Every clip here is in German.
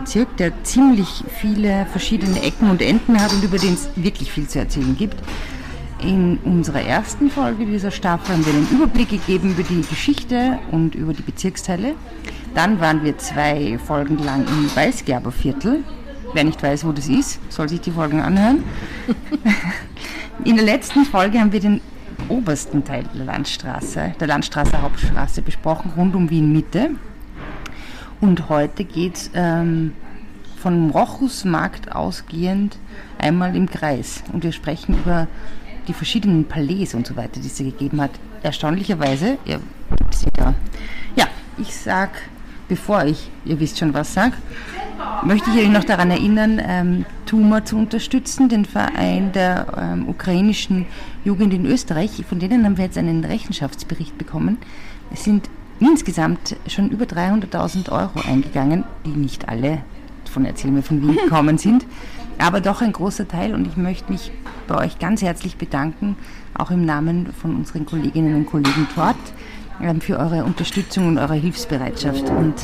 Bezirk, der ziemlich viele verschiedene Ecken und Enden hat und über den es wirklich viel zu erzählen gibt. In unserer ersten Folge dieser Staffel haben wir einen Überblick gegeben über die Geschichte und über die Bezirksteile. Dann waren wir zwei Folgen lang im Weißgerberviertel. Wer nicht weiß, wo das ist, soll sich die Folgen anhören. In der letzten Folge haben wir den obersten Teil der Landstraße, der Landstraße Hauptstraße besprochen, rund um Wien Mitte. Und heute geht es ähm, vom Rochusmarkt ausgehend einmal im Kreis. Und wir sprechen über die verschiedenen Palais und so weiter, die es gegeben hat. Erstaunlicherweise, ja, gibt's wieder. Ja, ich sag, bevor ich, ihr wisst schon was sag, möchte ich euch noch daran erinnern, ähm, Tuma zu unterstützen, den Verein der ähm, ukrainischen Jugend in Österreich. Von denen haben wir jetzt einen Rechenschaftsbericht bekommen. Es sind insgesamt schon über 300.000 Euro eingegangen, die nicht alle von Erzähl mir von Wien gekommen sind, aber doch ein großer Teil und ich möchte mich bei euch ganz herzlich bedanken, auch im Namen von unseren Kolleginnen und Kollegen dort, ähm, für eure Unterstützung und eure Hilfsbereitschaft. Und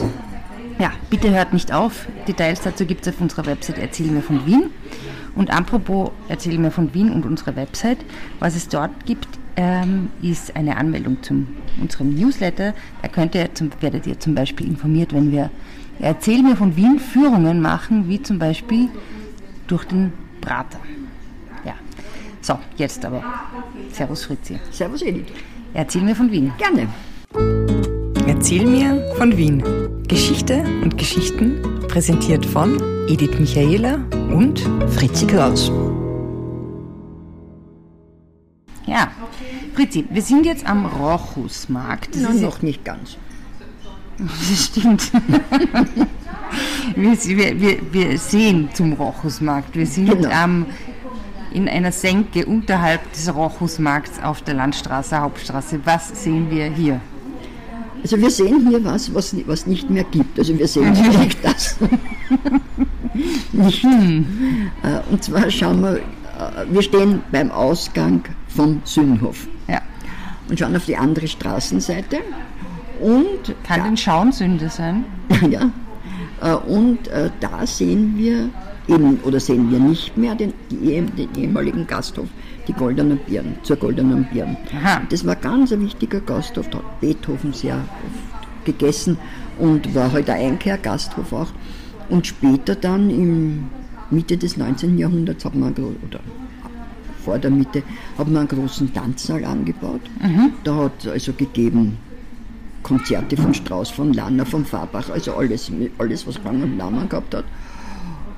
ja, bitte hört nicht auf. Details dazu gibt es auf unserer Website Erzähl mir von Wien. Und apropos Erzähl mir von Wien und unserer Website, was es dort gibt, ähm, ist eine Anmeldung zu unserem Newsletter. Da könnt ihr zum, werdet ihr zum Beispiel informiert, wenn wir Erzähl mir von Wien Führungen machen, wie zum Beispiel durch den Prater. Ja. So, jetzt aber. Servus Fritzi. Servus Edith. Erzähl mir von Wien. Gerne. Erzähl mir von Wien. Geschichte und Geschichten präsentiert von Edith Michaela und Fritzi Kraus. Ja, Fritzi, wir sind jetzt am Rochusmarkt. Das no, noch nicht ganz. Das stimmt. wir, wir, wir sehen zum Rochusmarkt. Wir sind genau. ähm, in einer Senke unterhalb des Rochusmarkts auf der Landstraße, Hauptstraße. Was sehen wir hier? Also wir sehen hier was, was, was nicht mehr gibt. Also wir sehen nicht das. nicht. Hm. Äh, und zwar schauen wir, äh, wir stehen beim Ausgang vom Sühnhof. Ja. Und schauen auf die andere Straßenseite und Kann da, den Schaum Sünde sein? ja. Äh, und äh, da sehen wir eben, oder sehen wir nicht mehr den, die, den ehemaligen Gasthof, die Goldenen Birnen, zur Goldenen Birnen. Das war ganz ein wichtiger Gasthof, da hat Beethoven sehr oft gegessen und war halt ein Einkehrgasthof auch. Und später dann im Mitte des 19. Jahrhunderts hat man, oder vor der Mitte, hat man einen großen Tanzsaal angebaut. Mhm. Da hat es also gegeben Konzerte von Strauss, von Lanner, von Farbach, also alles, alles was Rang und Namen gehabt hat.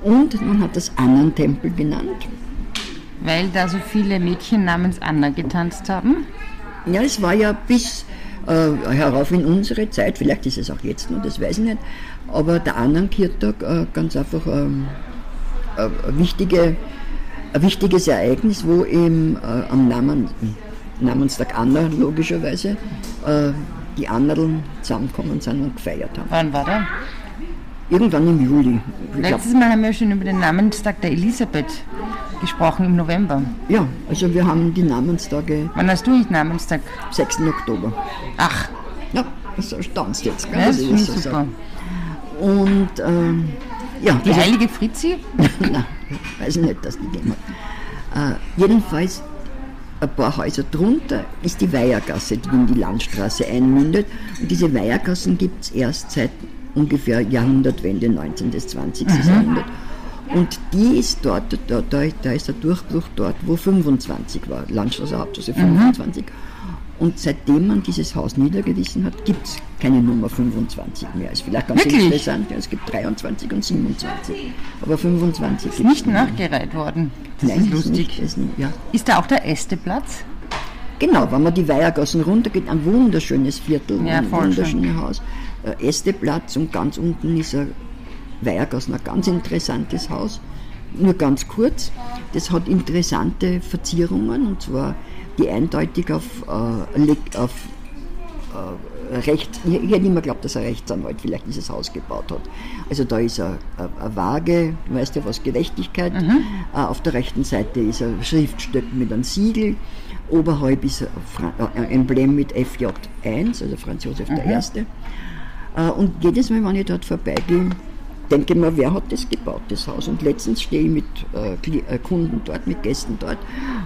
Und man hat das Annentempel genannt. Weil da so viele Mädchen namens Anna getanzt haben? Ja, es war ja bis äh, herauf in unsere Zeit, vielleicht ist es auch jetzt noch, das weiß ich nicht, aber der Annenkirchtag äh, ganz einfach äh, ein, wichtige, ein wichtiges Ereignis, wo eben äh, am Namen, Namenstag Anna logischerweise äh, die anderen zusammengekommen sind und gefeiert haben. Wann war der? Irgendwann im Juli. Letztes Mal haben wir schon über den Namenstag der Elisabeth gesprochen im November. Ja, also wir haben die Namenstage. Wann hast du nicht Namenstag? 6. Oktober. Ach. Ja, das erstaunst jetzt. Gell? Ja, das finde ich super. Sagen. Und ähm, ja. Die heilige Fritzi? Nein, weiß ich nicht, dass die gegeben hat. Äh, jedenfalls ein paar Häuser drunter ist die Weihergasse, die in die Landstraße einmündet. Und diese Weihergassen gibt es erst seit ungefähr Jahrhundertwende, 19. bis 20. Mhm. Jahrhundert. Und die ist dort, da, da, da, ist der Durchbruch dort, wo 25 war, Landstraße Hauptstraße 25. Mhm. Und seitdem man dieses Haus niedergewiesen hat, gibt es keine Nummer 25 mehr. Ist vielleicht ganz Wirklich? interessant. Es gibt 23 und 27. Aber 25 ist nicht nachgereiht worden. Das Nein, ist lustig. Ist, nicht, ja. ist da auch der Ästeplatz? Genau, wenn man die Weihergassen runtergeht, ein wunderschönes Viertel, ja, ein wunderschönes Haus. Äh, Ästeplatz und ganz unten ist ein Weihergassen, ein ganz interessantes Haus. Nur ganz kurz, das hat interessante Verzierungen und zwar die eindeutig auf, äh, auf äh, Recht, ich, ich hätte immer geglaubt, dass ein Rechtsanwalt vielleicht dieses Haus gebaut hat. Also da ist eine, eine Waage, du weißt ja was, Gerechtigkeit. Mhm. Äh, auf der rechten Seite ist ein Schriftstück mit einem Siegel. Oberhalb ist ein äh, Emblem mit FJ1, also Franz Josef mhm. I. Äh, und jedes Mal, wenn ich dort vorbeigehe, denke mir, wer hat das gebaut, das Haus? Und letztens stehe ich mit äh, äh, Kunden dort, mit Gästen dort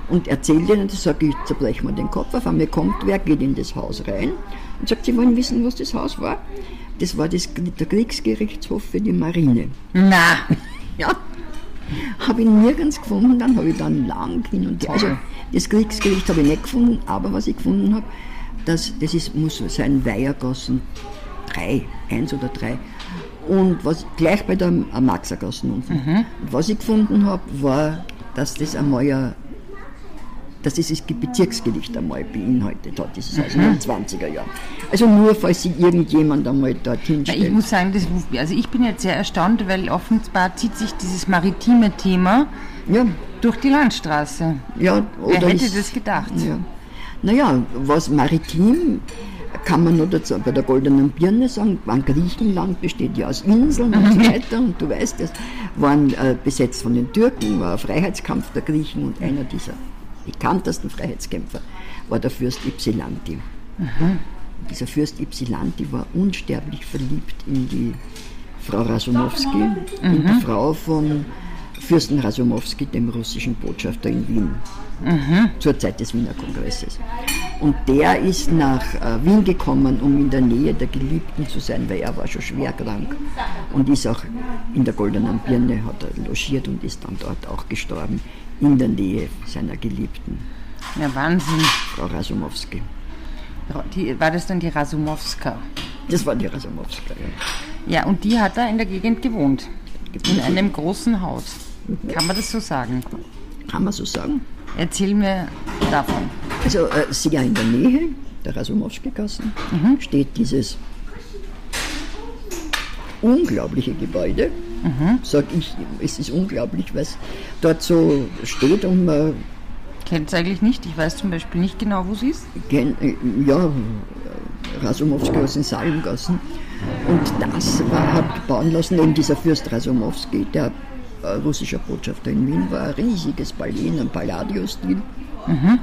und erzähle denen, das sage ich, zerbreche mir den Kopf auf einmal kommt wer, geht in das Haus rein und sagt, sie wollen wissen, was das Haus war? Das war das, der Kriegsgerichtshof für die Marine. Na! Ja. Habe ich nirgends gefunden, dann habe ich dann lang hin und her. Also das Kriegsgericht habe ich nicht gefunden, aber was ich gefunden habe, das, das ist, muss sein Weihergassen 3, 1 oder 3. Und was gleich bei der Maxergassen unten. Mhm. was ich gefunden habe, war, dass das einmal ja dass dieses Bezirksgericht einmal beinhaltet hat, dieses mhm. also in den 20er Jahren. Also nur, falls sich irgendjemand einmal dorthin stellt. Ich muss sagen, das, also ich bin jetzt sehr erstaunt, weil offenbar zieht sich dieses maritime Thema ja. durch die Landstraße. Ja, Wer hätte ist, das gedacht? Ja. Naja, was maritim kann man nur dazu bei der Goldenen Birne sagen, waren Griechenland besteht ja aus Inseln und so mhm. weiter und du weißt, das waren äh, besetzt von den Türken, war ein Freiheitskampf der Griechen und einer dieser bekanntesten Freiheitskämpfer war der Fürst Ypsilanti. Mhm. Dieser Fürst Ypsilanti war unsterblich verliebt in die Frau Rasumowski, mhm. in die Frau von Fürsten Rasumowski, dem russischen Botschafter in Wien, mhm. zur Zeit des Wiener Kongresses. Und der ist nach äh, Wien gekommen, um in der Nähe der Geliebten zu sein, weil er war schon schwer krank und ist auch in der Goldenen Birne, hat er logiert und ist dann dort auch gestorben in der Nähe seiner Geliebten. Ja, Wahnsinn. Frau Rasumowski. Die, war das dann die Rasumowska? Das war die Rasumowska, ja. Ja, und die hat da in der Gegend gewohnt. In einem großen Haus. Kann man das so sagen? Kann man so sagen. Erzähl mir davon. Also äh, sehr in der Nähe der Rasumowski-Gassen mhm. steht dieses unglaubliche Gebäude Mhm. Sag ich, es ist unglaublich, was dort so steht und man. Kennt es eigentlich nicht. Ich weiß zum Beispiel nicht genau, wo sie ist. Kenn, äh, ja, Rasumowski aus den Salmgassen. Und das war, hat bauen lassen, eben dieser Fürst Rasumowski, der russischer Botschafter in Wien war, ein riesiges Palais in einem Palladio-Stil. Mhm.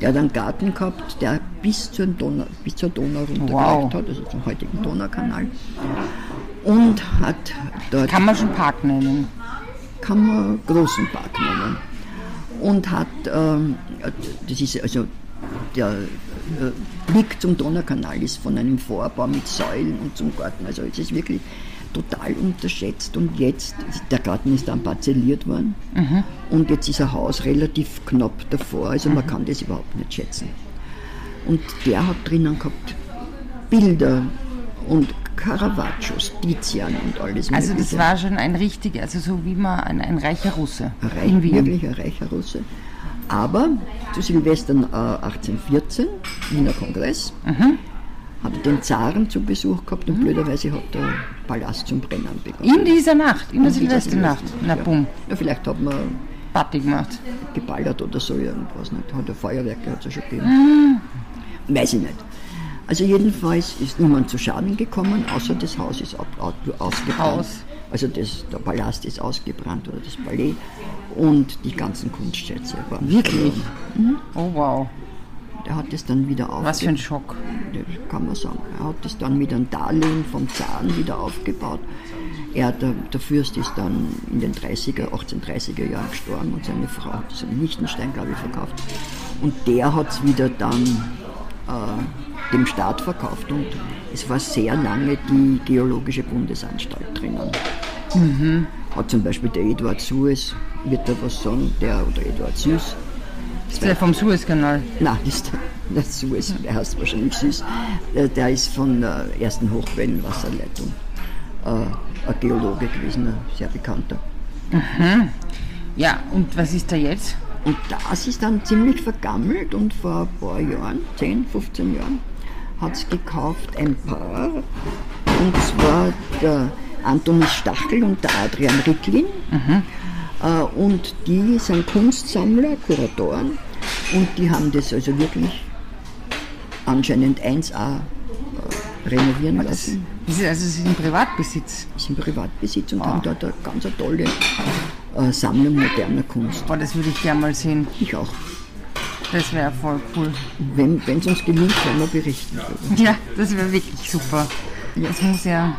Der hat einen Garten gehabt, der bis zur Donau, bis zur Donau runtergereicht wow. hat, also zum heutigen Donaukanal und hat dort. Kann man schon Park nennen? Kann man großen Park nennen. Und hat, ähm, das ist also der äh, Blick zum Donaukanal ist von einem Vorbau mit Säulen und zum Garten. Also es ist wirklich total unterschätzt und jetzt, der Garten ist dann parzelliert worden mhm. und jetzt ist ein Haus relativ knapp davor, also mhm. man kann das überhaupt nicht schätzen. Und der hat drinnen gehabt Bilder und Caravaggios, Tizian und alles Also das war schon ein richtiger, also so wie man ein, ein reicher Russe. Reich, in Wien. Wirklich ein reicher Russe. Aber zu Silvester äh, 1814, Wiener Kongress, mhm. hat er den Zaren zu Besuch gehabt und mhm. blöderweise hat der Palast zum Brennen begonnen. In dieser Nacht, in der Silvesternacht. Na bumm. Ja, vielleicht hat man Party gemacht. Geballert oder so irgendwas nicht. Hat er Feuerwerke hat es ja schon gegeben. Mhm. Weiß ich nicht. Also jedenfalls ist niemand zu Schaden gekommen, außer das Haus ist ab, ausgebrannt. Haus. Also das, der Palast ist ausgebrannt oder das Palais und die ganzen Kunstschätze waren. Wirklich? Mhm. Oh wow. Der hat es dann wieder aufgebaut. Was für ein Schock. Das kann man sagen. Er hat es dann mit einem Darlehen vom Zaren wieder aufgebaut. Er, der, der Fürst ist dann in den 30er, 1830er Jahren gestorben und seine Frau hat es in Liechtenstein, glaube ich, verkauft. Und der hat es wieder dann äh, dem Staat verkauft und es war sehr lange die Geologische Bundesanstalt drinnen. Mhm. Hat zum Beispiel der Eduard Suez, wird da was sagen, der oder Eduard Süß. Ist der vom Suezkanal? Nein, ist der, Suez, der heißt wahrscheinlich Süß. Der, der ist von der ersten Hochwellenwasserleitung. Äh, ein Geologe gewesen, ein sehr bekannter. Mhm. Ja, und was ist da jetzt? Und das ist dann ziemlich vergammelt und vor ein paar Jahren, 10, 15 Jahren, hat es gekauft ein Paar, und zwar der Antonis Stachel und der Adrian Ricklin. Mhm. Äh, und die sind Kunstsammler, Kuratoren und die haben das also wirklich anscheinend 1A äh, renovieren lassen. Das ist, also es ist ein Privatbesitz? Es ist ein Privatbesitz und oh. haben dort eine ganz tolle äh, Sammlung moderner Kunst. Oh, das würde ich gerne mal sehen. Ich auch. Das wäre voll cool. Wenn es uns gelingt, können wir berichten. Ja, das wäre wirklich super. Das muss ja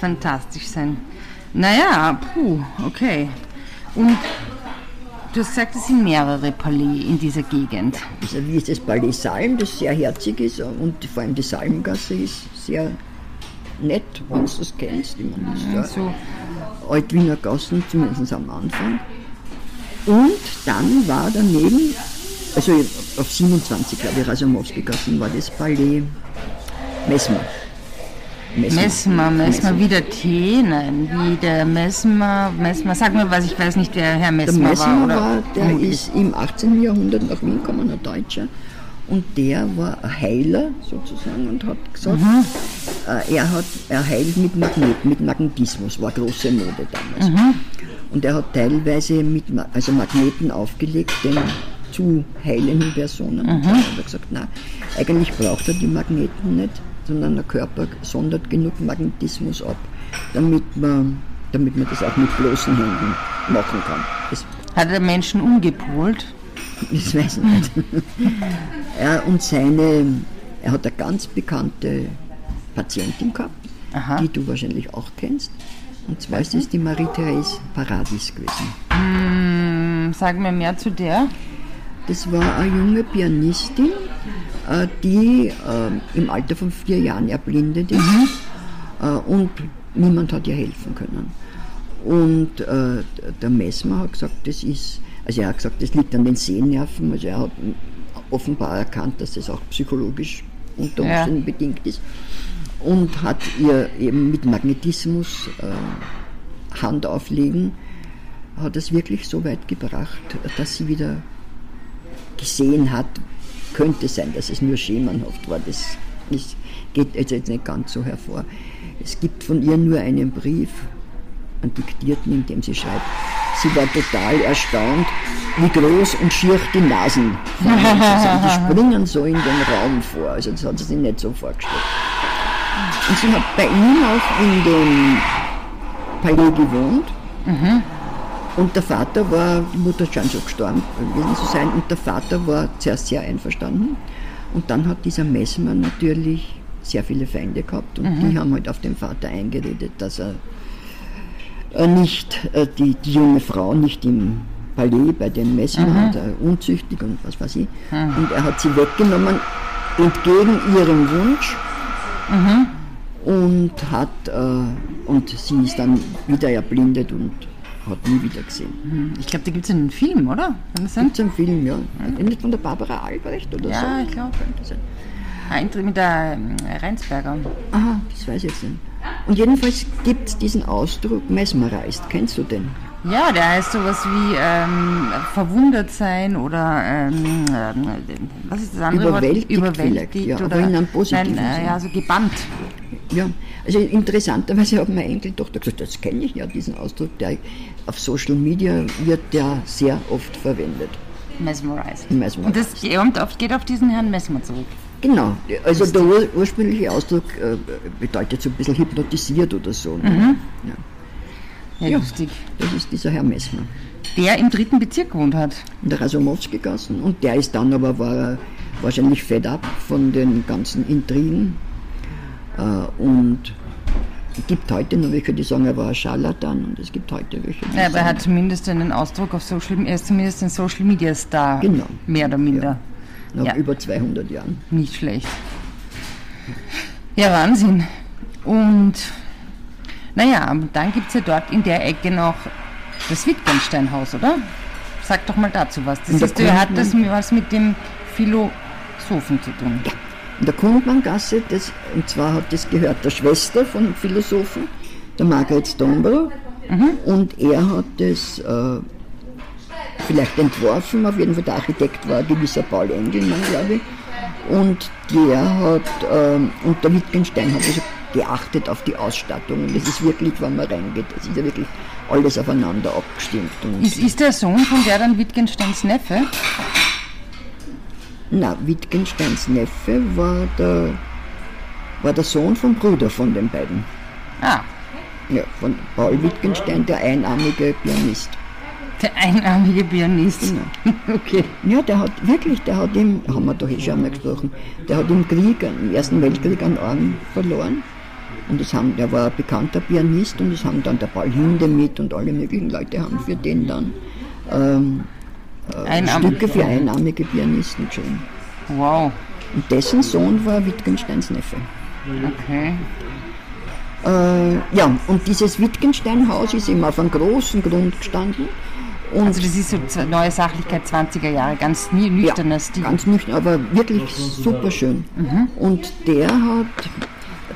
fantastisch sein. Naja, puh, okay. Und du hast gesagt, es sind mehrere Palais in dieser Gegend. Also wie ist das Palais Salm, das sehr herzig ist und vor allem die Salmgasse ist sehr nett, wenn du das kennst. Ich meine, das ist ja So, Altwiener Gassen, zumindest am Anfang. Und dann war daneben, also auf 27, glaube ich, Rasamowski-Gassen war das Palais Messmer. Messmer, Messmer, wie der Tee, nein, wie der Messmer, Messmer, sag mir was, ich weiß nicht, wer Herr Der Messmer, Messmer war. Oder? war, der ist im 18. Jahrhundert nach Wien gekommen, ein Deutscher. Und der war ein Heiler sozusagen und hat gesagt, Mhm. äh, er, hat, er heilt mit Magnet, mit Magnetismus, war große Mode damals. Mhm. Und er hat teilweise mit also Magneten aufgelegt, den zu heilenden Personen. Mhm. Und dann hat er gesagt, nein, eigentlich braucht er die Magneten nicht, sondern der Körper sondert genug Magnetismus ab, damit man, damit man das auch mit bloßen Händen machen kann. Das Hat er Menschen umgepolt? das weiß ich nicht. er und seine, er hat eine ganz bekannte Patientin gehabt, Aha. die du wahrscheinlich auch kennst. Und zwar ist es die Marie-Therese Paradis gewesen. Hm, Sag mir mehr zu der. Das war eine junge Pianistin, die äh, im Alter von vier Jahren erblindet ist äh, und niemand hat ihr helfen können. Und äh, der Messmer hat gesagt, das ist, also er hat gesagt, das liegt an den Sehnerven, also er hat offenbar erkannt, dass das auch psychologisch unter Ja. Umständen bedingt ist und hat ihr eben mit Magnetismus äh, Hand auflegen, hat es wirklich so weit gebracht, dass sie wieder gesehen hat, könnte sein, dass es nur schemenhaft war. Das ist, geht jetzt nicht ganz so hervor. Es gibt von ihr nur einen Brief, einen diktierten, in dem sie schreibt, sie war total erstaunt, wie groß und schier die Nasen von Menschen sind. Die springen so in den Raum vor. Also das hat sie sich nicht so vorgestellt. Und sie hat bei ihm auch in dem Palais gewohnt. Und der Vater war, die Mutter ist schon so gestorben gewesen zu sein, und der Vater war zuerst sehr einverstanden. Und dann hat dieser Messmer natürlich sehr viele Feinde gehabt und die haben halt auf den Vater eingeredet, dass er äh, nicht, äh, die, die junge Frau nicht im Palais bei dem Messmer hat, äh, unzüchtig und was weiß ich. Und er hat sie weggenommen, entgegen ihrem Wunsch und hat äh, und sie ist dann wieder erblindet und hat nie wieder gesehen. Ich glaube, da gibt es einen Film, oder? Gibt es einen Film, ja. Nicht von der Barbara Albrecht oder so? Ja, ich glaube. Könnte sein. Eintritt mit der ähm, Reinsberger. Aha, das weiß ich jetzt nicht. Und jedenfalls gibt es diesen Ausdruck mesmerized. Kennst du den? Ja, der heißt sowas wie ähm, verwundert sein oder ähm, ähm, was ist das andere Überwältigt Wort? Überwältigt vielleicht, ja, aber oder in einem positiven nein, äh, ja, so gebannt. Ja, also interessanterweise hat meine Enkeltochter gesagt, das kenne ich ja, diesen Ausdruck, der auf Social Media wird der sehr oft verwendet. Mesmerized. Mesmerized. Und das geht auf, geht auf diesen Herrn Messmer zurück. Genau, also der ur ursprüngliche Ausdruck äh, bedeutet so ein bisschen hypnotisiert oder so. Ne? Ja, Ja, Ja. lustig. das ist dieser Herr Messmer. Der im dritten Bezirk gewohnt hat. in der Rasomowski-Gassen. Und der ist dann aber war wahrscheinlich fed up von den ganzen Intrigen. Äh, und es gibt heute noch welche, die sagen, er war ein Scharlatan. Und es gibt heute welche, Ja, aber er hat zumindest einen Ausdruck auf Social Er ist zumindest ein Social Media Star. Genau. Mehr oder minder. nach ja. über 200 Jahren. Nicht schlecht. Ja, Wahnsinn. Und naja, dann gibt es ja dort in der Ecke noch das Wittgenstein-Haus, oder? Sag doch mal dazu was. Das da ist, du, hat das was mit dem Philosophen zu tun. In der Kundmanngasse, das, und zwar hat das gehört der Schwester von dem Philosophen, der Margaret Stoneborough. Und er hat das äh, vielleicht entworfen, auf jeden Fall der Architekt war ein gewisser Paul Engelmann, glaube ich. Und der hat, ähm, und der Wittgenstein hat also geachtet auf die Ausstattung. Und das ist wirklich, wenn man reingeht, das ist ja wirklich alles aufeinander abgestimmt. Ist, ist der Sohn von der dann Wittgensteins Neffe? Na, Wittgensteins Neffe war der, war der Sohn vom Bruder von den beiden. Ah, Ja, von Paul Wittgenstein, der einarmige Pianist. der einarmige Pianist. Okay. Ja, der hat wirklich, der hat im, haben wir doch eh schon mal gesprochen, der hat im Krieg, im Ersten Weltkrieg einen Arm verloren Und es haben, der war ein bekannter Pianist und es haben dann der Paul Hinde mit und alle möglichen Leute haben für den dann ähm, äh, Stücke für einarmige Pianisten geschrieben. Wow. Und dessen Sohn war Wittgensteins Neffe. Okay. Äh, ja, und dieses Wittgenstein-Haus ist eben auf einem großen Grund gestanden. Und also das ist so neue Sachlichkeit 20er Jahre, ganz nüchterner ja, Stil. ganz nüchtern, aber wirklich super schön. Mhm. Und der hat,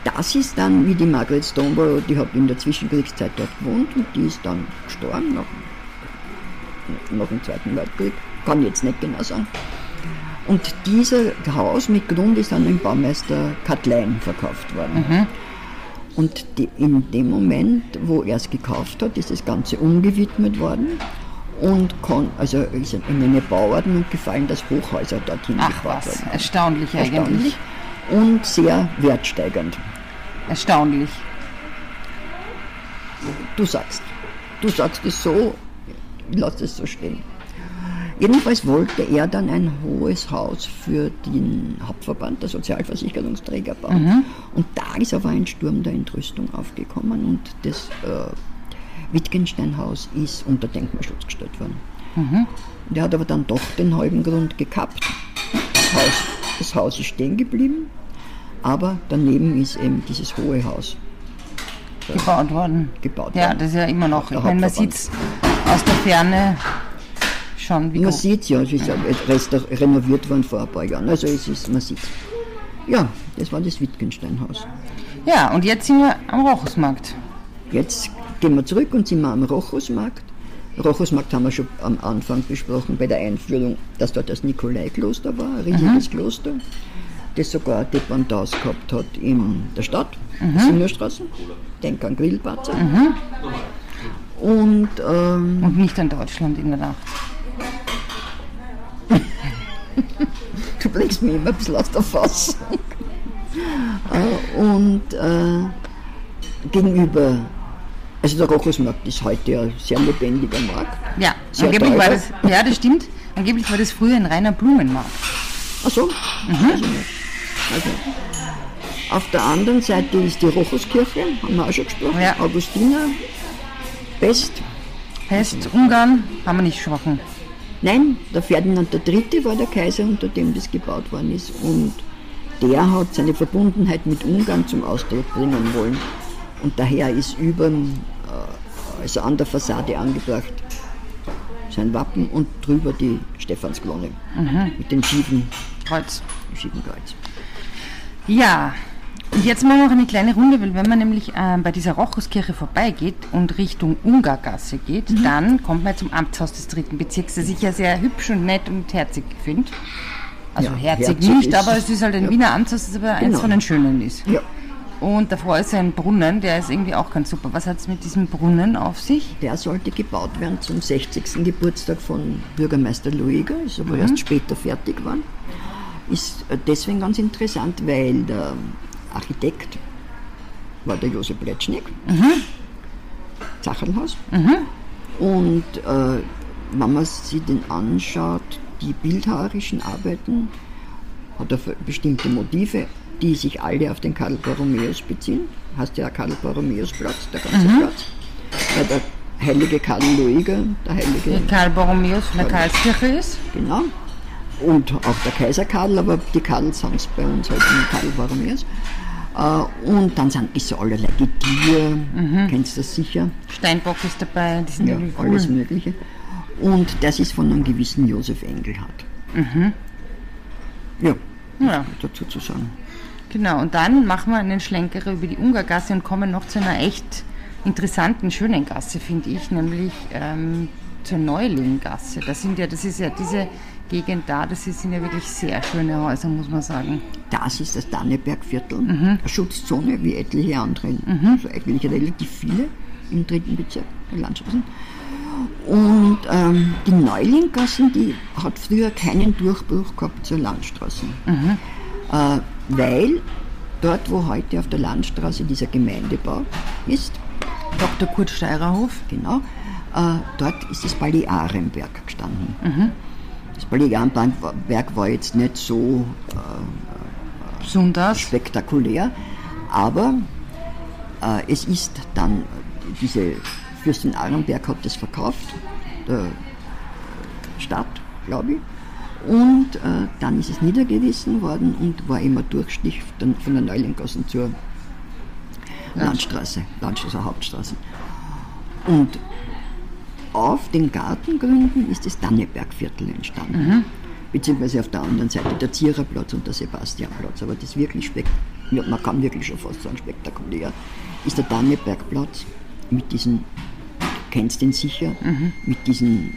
das ist dann wie die Margaret Stoneborough, die hat in der Zwischenkriegszeit dort gewohnt und die ist dann gestorben nach, nach dem Zweiten Weltkrieg, kann jetzt nicht genau sagen. Und dieses Haus mit Grund ist an den Baumeister Katlein verkauft worden. Mhm. Und die, in dem Moment, wo er es gekauft hat, ist das Ganze umgewidmet worden und kon, also ist in eine Bauordnung gefallen, dass Hochhäuser dorthin Ach, gebaut was. werden. Erstaunlich, Erstaunlich eigentlich. Und sehr wertsteigernd. Erstaunlich. Du sagst. Du sagst es so, ich lasse es so stehen. Jedenfalls wollte er dann ein hohes Haus für den Hauptverband der Sozialversicherungsträger bauen. Mhm. Und da ist aber ein Sturm der Entrüstung aufgekommen und das äh, Wittgenstein-Haus ist unter Denkmalschutz gestellt worden. Mhm. Der hat aber dann doch den halben Grund gekappt. Das Haus, das Haus ist stehen geblieben, aber daneben ist eben dieses hohe Haus gebaut worden. Gebaut ja, das ist ja immer noch. Ich meine, man sieht aus der Ferne schon. Wie man sieht es ja, es ist ja renoviert worden vor ein paar Jahren. Also es ist, man sieht Ja, das war das Wittgenstein-Haus. Ja, und jetzt sind wir am Rochusmarkt. Jetzt gehen wir zurück und sind wir am Rochusmarkt. Rochusmarkt haben wir schon am Anfang besprochen bei der Einführung, dass dort das Nikolaikloster war, ein riesiges mhm. Kloster, das sogar Dependance gehabt hat in der Stadt, mhm. Singerstraße, denk an Grillparzer. Mhm. Und, ähm, und nicht an Deutschland in der Nacht. du bringst mich immer ein bisschen aus der Fassung. Äh, und äh, gegenüber also der Rochusmarkt ist heute ein sehr lebendiger Markt. Ja, sehr angeblich war das, ja, das stimmt. Angeblich war das früher ein reiner Blumenmarkt. Ach so? Mhm. Also, also, auf der anderen Seite ist die Rochuskirche, haben wir auch schon gesprochen. Ja. Augustiner, Pest. Pest, Ungarn, haben wir nicht gesprochen. Nein, der Ferdinand III. war der Kaiser, unter dem das gebaut worden ist. Und der hat seine Verbundenheit mit Ungarn zum Ausdruck bringen wollen. Und daher ist über, äh, also an der Fassade angebracht, sein Wappen und drüber die Stephansklone mhm. mit dem schiefen Kreuz. Schiefen Kreuz. Ja, jetzt machen wir noch eine kleine Runde, weil wenn man nämlich äh, bei dieser Rochuskirche vorbeigeht und Richtung Ungargasse geht, mhm. dann kommt man zum Amtshaus des dritten Bezirks, das ich ja sehr hübsch und nett und herzig finde. Also ja, herzig, herzig, nicht, aber es ist halt ein ja. Wiener Amtshaus, das aber genau. eins von den schönen ist. Ja. Und davor ist ein Brunnen, der ist irgendwie auch ganz super. Was hat es mit diesem Brunnen auf sich? Der sollte gebaut werden zum 60. Geburtstag von Bürgermeister Lueger, ist aber mhm. erst später fertig geworden. Ist äh, deswegen ganz interessant, weil der Architekt war der Josef Bletschnik, mhm. Zacherlhaus. Mhm. Und äh, wenn man sich den anschaut, die bildhauerischen Arbeiten, hat er bestimmte Motive die sich alle auf den Karl Borromäus beziehen. Hast ja Karl Borromäus Platz, der ganze mhm. Platz. Weil der heilige Karl Lueger, der heilige Karl Borromäus von der Karlskirche ist. Genau. Und auch der Kaiser Karl, aber die Karls haben es bei uns halt in Karl Borromäus. Uh, und dann sind ist so allerlei Getier, mhm. kennst du das sicher? Steinbock ist dabei, die sind ja, cool. alles Mögliche. Und das ist von einem gewissen Josef Engelhardt. Mhm. Ja, ja. dazu zu sagen. Genau, und dann machen wir einen Schlenker über die Ungargasse und kommen noch zu einer echt interessanten, schönen Gasse, finde ich, nämlich ähm, zur Neulinggasse. Das sind ja, das ist ja diese Gegend da, das sind ja wirklich sehr schöne Häuser, muss man sagen. Das ist das Dannebergviertel, mhm. eine Schutzzone wie etliche andere, mhm. also eigentlich relativ viele im dritten Bezirk der Landstraßen. Und ähm, die Neulinggassen, die hat früher keinen Durchbruch gehabt zur Landstraße. Mhm. Äh, weil dort, wo heute auf der Landstraße dieser Gemeindebau ist, Dr. Kurt Steirerhof, genau, äh, dort ist das Balearenberg gestanden. Mhm. Das Balearenberg war jetzt nicht so äh, Besonders. spektakulär, aber Äh, es ist dann, diese Fürstin Arenberg hat das verkauft, der Stadt, glaube ich. Und äh, dann ist es niedergerissen worden und war immer Durchstich von der Neulandgassen zur Landstraße, Landstraße, Hauptstraße. Und auf den Gartengründen ist das Dannebergviertel entstanden. Mhm. Beziehungsweise auf der anderen Seite der Ziererplatz und der Sebastianplatz. Aber das wirklich spektakulär, man kann wirklich schon fast sagen spektakulär, ist der Dannebergplatz mit diesen, du kennst den sicher, mhm. mit diesen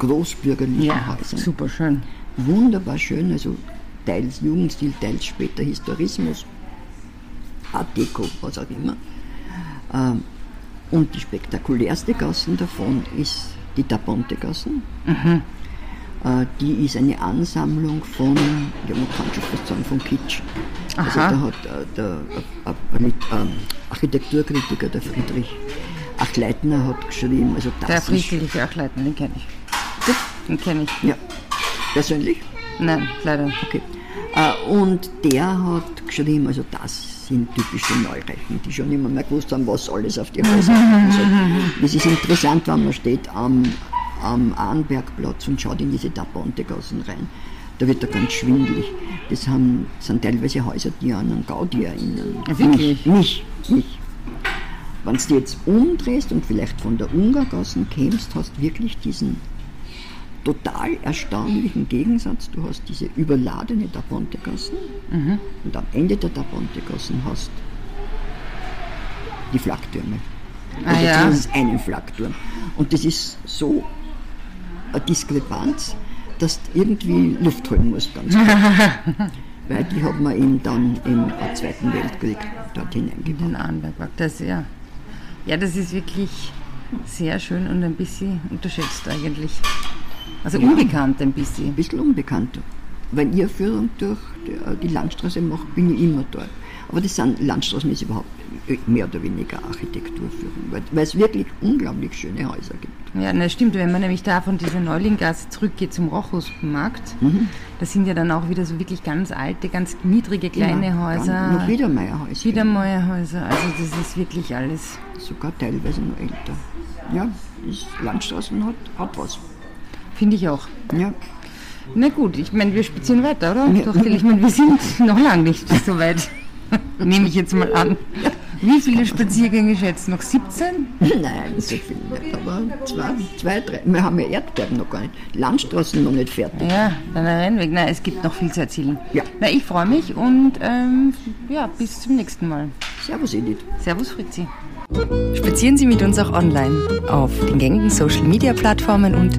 großbürgerlichen ja, Häusern. Super schön. Wunderbar schön, also teils Jugendstil, teils später Historismus, Art Deco, was auch immer. Ähm, und die spektakulärste Gassen davon ist die Taponte-Gassen. Mhm. Äh, die ist eine Ansammlung von, ja man kann schon fast sagen, von Kitsch. Also Aha. Also da hat äh, der äh, äh, Architekturkritiker, der Friedrich Achleitner hat geschrieben, also das Der Friedrich Achleitner, den kenne ich. Den kenne ich. Ja. Persönlich? Nein, leider. Okay. Äh, und der hat geschrieben, also das sind typische Neureichen, die schon immer mehr gewusst haben, was alles auf die Häuser kommt. Das ist interessant, wenn man steht am, am Arnbergplatz und schaut in diese Tapontegassen rein. Da wird er ganz schwindlig. Das haben, sind teilweise Häuser, die an einen Gaudi erinnern. Wirklich? Mich, mich. mich. Wenn du jetzt umdrehst und vielleicht von der Ungargassen kämst, hast du wirklich diesen total erstaunlichen Gegensatz. Du hast diese überladene Dapontegassen mhm. und am Ende der Dapontegassen hast die Flaktürme. Ah, Oder ja. zumindest einen Flakturm. Und das ist so eine Diskrepanz, dass du irgendwie Luft holen musst, ganz Weil die haben wir eben dann im Zweiten Weltkrieg dort hineingebracht. Das, ja. ja, das ist wirklich sehr schön und ein bisschen unterschätzt eigentlich. Also ja. unbekannt ein bisschen. Ein bisschen unbekannt. Wenn ihr Führung durch die Landstraße macht, bin ich immer dort. Aber das sind Landstraßen ist überhaupt mehr oder weniger Architekturführung, weil, weil es wirklich unglaublich schöne Häuser gibt. Ja, das stimmt. Wenn man nämlich da von dieser Neulinggasse zurückgeht zum Rochusmarkt, mhm. das sind ja dann auch wieder so wirklich ganz alte, ganz niedrige kleine ja, Häuser. Noch Biedermeierhäuser. Biedermeierhäuser, also das ist wirklich alles. Sogar teilweise noch älter. Ja, Landstraßen hat, hat was. Finde ich auch. Ja. Na gut, ich meine, wir spazieren weiter, oder? Ja. Doch, ich meine, wir sind noch lange nicht so weit. Nehme ich jetzt mal an. Wie viele Spaziergänge schätzen? Noch 17? Nein, so viele nicht. Aber zwei, zwei, drei. Wir haben ja Erdbeeren noch gar nicht. Landstraßen noch nicht fertig. Ja, dann Rennweg. Nein, es gibt noch viel zu erzählen. Ja. Na, ich freue mich und ähm, ja, bis zum nächsten Mal. Servus, Edith. Servus, Fritzi. Spazieren Sie mit uns auch online auf den gängigen Social Media Plattformen und